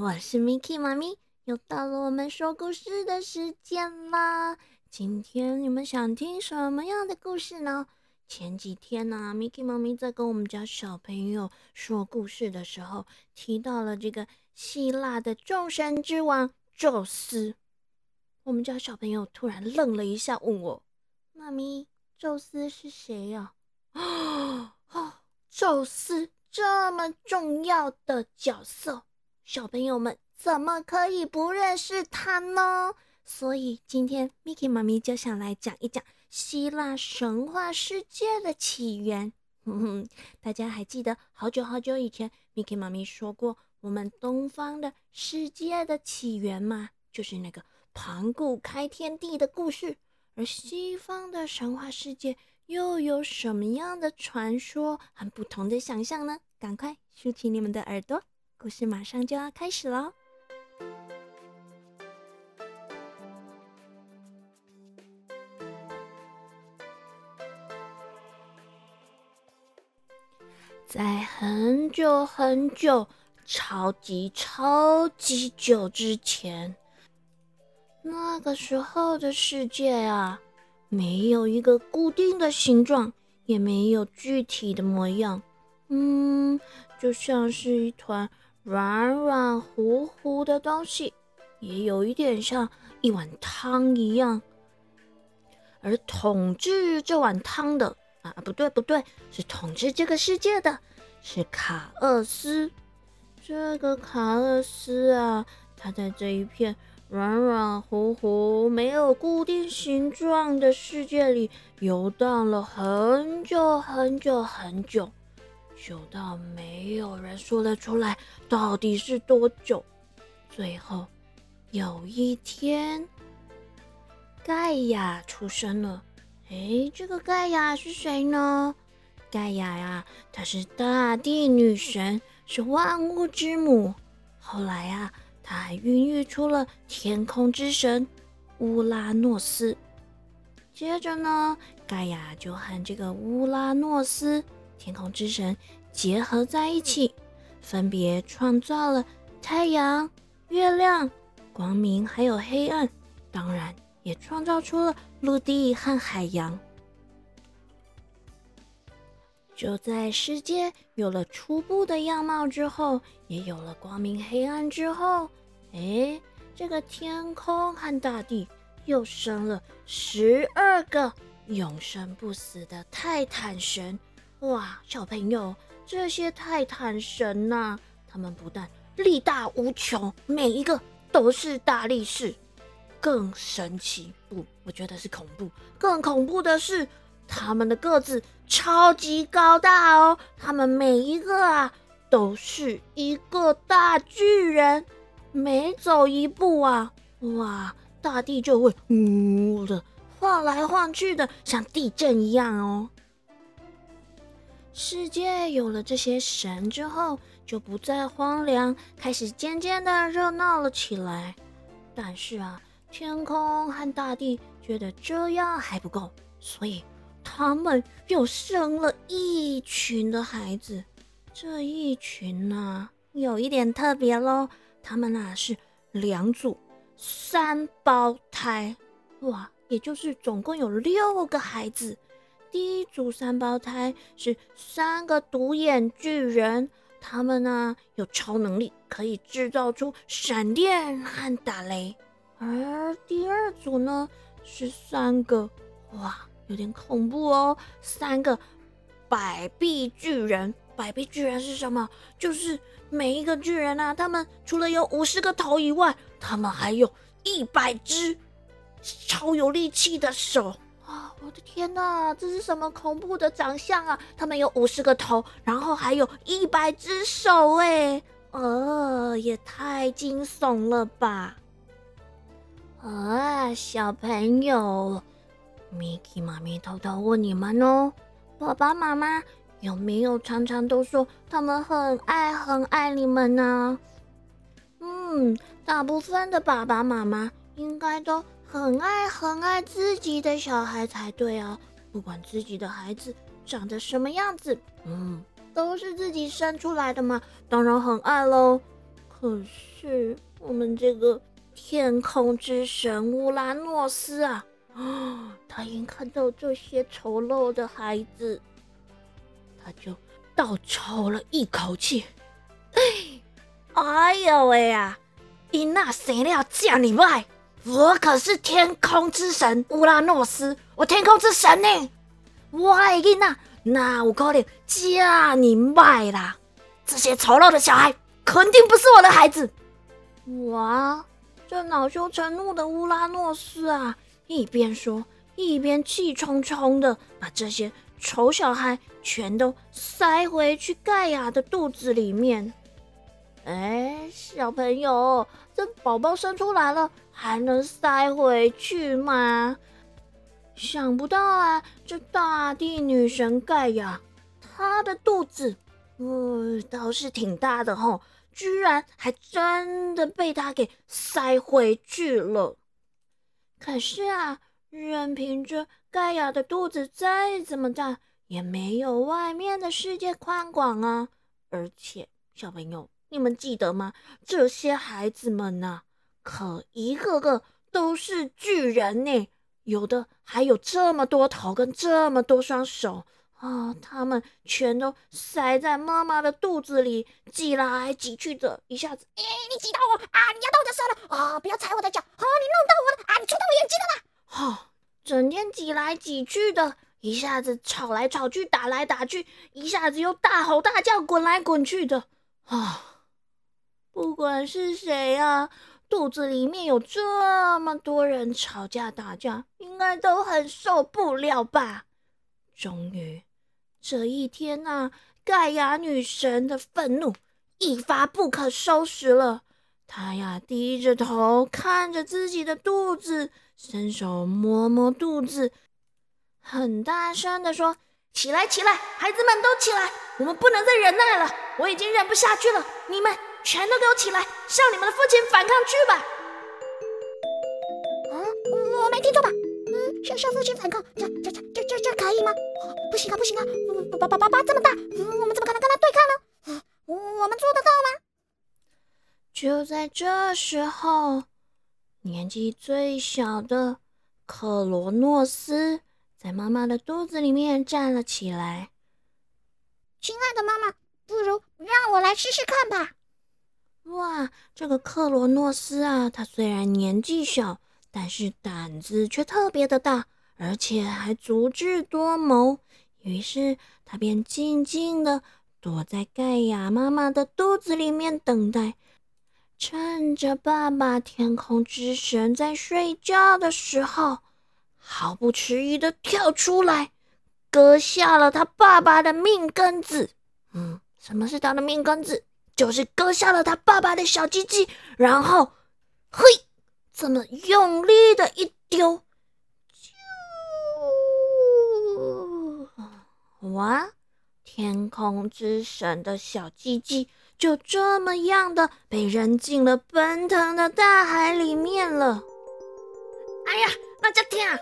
我是 Miki 妈咪，又到了我们说故事的时间啦。今天你们想听什么样的故事呢？前几天呢，Miki 妈咪在跟我们家小朋友说故事的时候，提到了这个希腊的众神之王宙斯。我们家小朋友突然愣了一下，问我：“妈咪，宙斯是谁呀？”啊啊，宙斯！这么重要的角色，小朋友们怎么可以不认识他呢？所以今天 Miki 妈咪就想来讲一讲希腊神话世界的起源。哼哼，大家还记得好久好久以前 Miki 妈咪说过我们东方的世界的起源吗？就是那个盘古开天地的故事。而西方的神话世界。又有什么样的传说和不同的想象呢？赶快竖起你们的耳朵，故事马上就要开始喽！在很久很久、超级超级久之前，那个时候的世界啊。没有一个固定的形状，也没有具体的模样，嗯，就像是一团软软糊糊的东西，也有一点像一碗汤一样。而统治这碗汤的啊，不对不对，是统治这个世界的，是卡厄斯。这个卡厄斯啊，他在这一片。软软糊糊、没有固定形状的世界里游荡了很久很久很久，久到没有人说得出来到底是多久。最后有一天，盖亚出生了。哎，这个盖亚是谁呢？盖亚呀，她是大地女神，是万物之母。后来呀。她还孕育出了天空之神乌拉诺斯。接着呢，盖亚就和这个乌拉诺斯天空之神结合在一起，分别创造了太阳、月亮、光明还有黑暗，当然也创造出了陆地和海洋。就在世界有了初步的样貌之后，也有了光明黑暗之后。哎，这个天空和大地又生了十二个永生不死的泰坦神！哇，小朋友，这些泰坦神呐，他们不但力大无穷，每一个都是大力士。更神奇不？我觉得是恐怖。更恐怖的是，他们的个子超级高大哦，他们每一个啊，都是一个大巨人。每走一步啊，哇，大地就会呜的晃来晃去的，像地震一样哦。世界有了这些神之后，就不再荒凉，开始渐渐的热闹了起来。但是啊，天空和大地觉得这样还不够，所以他们又生了一群的孩子。这一群呢，有一点特别喽。他们啊是两组三胞胎，哇，也就是总共有六个孩子。第一组三胞胎是三个独眼巨人，他们呢有超能力，可以制造出闪电和打雷。而第二组呢是三个，哇，有点恐怖哦，三个百臂巨人。百臂巨人是什么？就是每一个巨人啊，他们除了有五十个头以外，他们还有一百只超有力气的手！我的天哪，这是什么恐怖的长相啊？他们有五十个头，然后还有一百只手，哎，呃，也太惊悚了吧！啊，小朋友，Miki 妈咪偷偷问你们哦，爸爸妈妈。有没有常常都说他们很爱很爱你们呢？嗯，大部分的爸爸妈妈应该都很爱很爱自己的小孩才对啊，不管自己的孩子长得什么样子，嗯，都是自己生出来的嘛，当然很爱喽。可是我们这个天空之神乌拉诺斯啊，他一看到这些丑陋的孩子，他就倒抽了一口气。哎哎呦喂呀！因那生了这么坏，我可是天空之神乌拉诺斯，我天空之神呢！我的囡仔哪有可能这么坏啦？这些丑陋的小孩肯定不是我的孩子！哇，这恼羞成怒的乌拉诺斯啊，一边说一边气冲冲的把这些丑小孩全都塞回去盖亚的肚子里面。哎，小朋友，这宝宝生出来了，还能塞回去吗？想不到啊，这大地女神盖亚，她的肚子，嗯，倒是挺大的吼，居然还真的被她给塞回去了。可是啊，任凭着盖亚的肚子再怎么大，也没有外面的世界宽广啊。而且，小朋友。你们记得吗？这些孩子们呐，可一个个都是巨人呢，有的还有这么多头跟这么多双手啊！他们全都塞在妈妈的肚子里，挤来挤去的，一下子，哎，你挤到我啊！你压到我的手了啊！不要踩我的脚啊！你弄到我了啊！你戳到我眼睛了啦！哈，整天挤来挤去的，一下子吵来吵去，打来打去，一下子又大吼大叫，滚来滚去的啊！不管是谁啊，肚子里面有这么多人吵架打架，应该都很受不了吧？终于，这一天呐，盖亚女神的愤怒一发不可收拾了。她呀，低着头看着自己的肚子，伸手摸摸肚子，很大声的说：“起来，起来，孩子们都起来！我们不能再忍耐了，我已经忍不下去了，你们。”全都给我起来，向你们的父亲反抗去吧！啊，我没听错吧？嗯，向向父亲反抗，这这这这这这可以吗？不行啊，不行啊！爸爸爸爸这么大，我们怎么可能跟他对抗呢？我们做得到吗？就在这时候，年纪最小的克罗诺斯在妈妈的肚子里面站了起来。亲爱的妈妈，不如让我来试试看吧。哇，这个克罗诺斯啊，他虽然年纪小，但是胆子却特别的大，而且还足智多谋。于是他便静静的躲在盖亚妈妈的肚子里面等待，趁着爸爸天空之神在睡觉的时候，毫不迟疑的跳出来，割下了他爸爸的命根子。嗯，什么是他的命根子？就是割下了他爸爸的小鸡鸡，然后，嘿，这么用力的一丢，就哇，天空之神的小鸡鸡就这么样的被扔进了奔腾的大海里面了。哎呀，那叫天啊！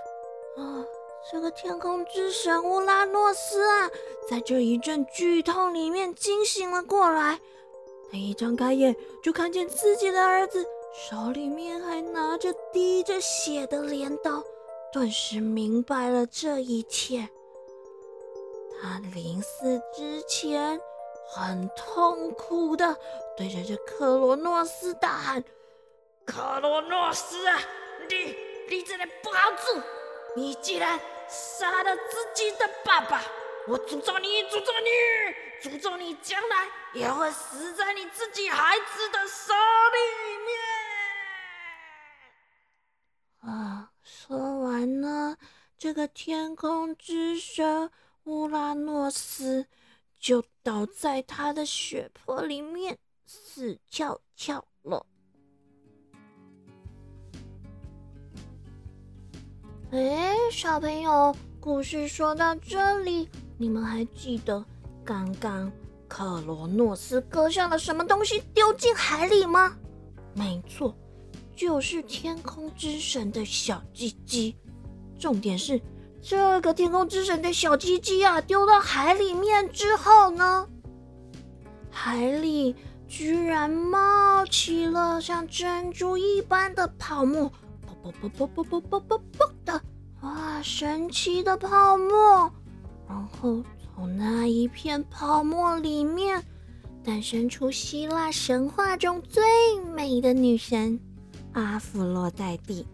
啊，这个天空之神乌拉诺斯啊，在这一阵剧痛里面惊醒了过来。他一张开眼，就看见自己的儿子手里面还拿着滴着血的镰刀，顿时明白了这一切。他临死之前，很痛苦的对着这克罗诺斯大喊：“克罗诺斯啊，你你真的不好做！你竟然杀了自己的爸爸！我诅咒你，诅咒你！”诅咒你将来也会死在你自己孩子的手里面。啊！说完呢，这个天空之神乌拉诺斯就倒在他的血泊里面死翘翘了。哎，小朋友，故事说到这里，你们还记得？刚刚克罗诺斯割下了什么东西丢进海里吗？没错，就是天空之神的小鸡鸡。重点是，这个天空之神的小鸡鸡啊，丢到海里面之后呢，海里居然冒起了像珍珠一般的泡沫，啵啵啵啵啵啵啵啵的，哇，神奇的泡沫！然后从那一片泡沫里面诞生出希腊神话中最美的女神阿芙洛黛蒂。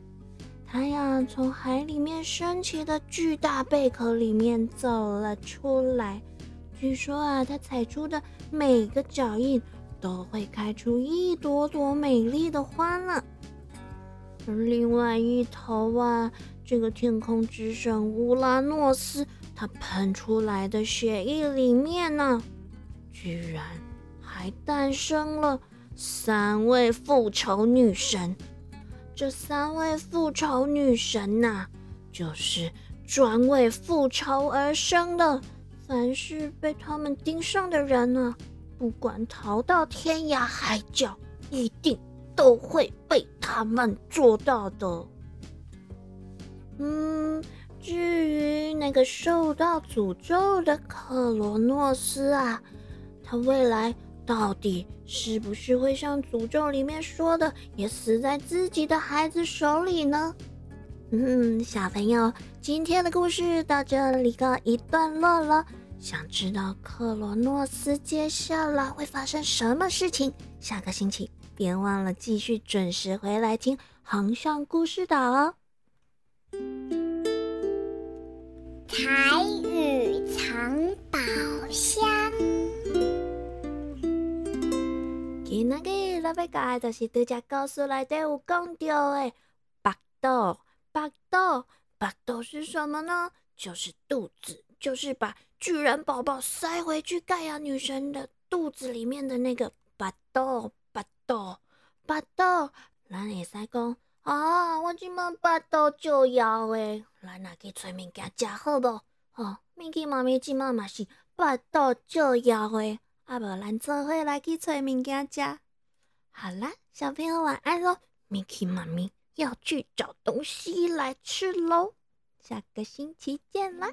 她呀，从海里面升起的巨大贝壳里面走了出来。据说啊，她踩出的每个脚印都会开出一朵朵美丽的花呢。而另外一头啊，这个天空之神乌拉诺斯。他喷出来的血液里面呢，居然还诞生了三位复仇女神。这三位复仇女神呐，就是专为复仇而生的。凡是被他们盯上的人呢，不管逃到天涯海角，一定都会被他们做到的。嗯。至于那个受到诅咒的克罗诺斯啊，他未来到底是不是会像诅咒里面说的，也死在自己的孩子手里呢？嗯，小朋友，今天的故事到这里告一段落了。想知道克罗诺斯接下来会发生什么事情？下个星期别忘了继续准时回来听航向故事岛哦。彩雨藏宝箱。今仔日咱要讲的就是拄只故事内底有讲到的巴肚，巴肚，巴肚是什么呢？就是肚子，就是把巨人宝宝塞回去盖亚女神的肚子里面的那个巴肚，巴肚，巴肚，咱会使讲。啊！我即满巴肚就枵诶，咱若去找物件食好无？吼，咪去妈咪即满嘛是巴肚就枵诶，啊无咱做伙来去找物件食。好啦，小朋友晚安咯，Mickey 妈咪要去找东西来吃喽，下个星期见啦。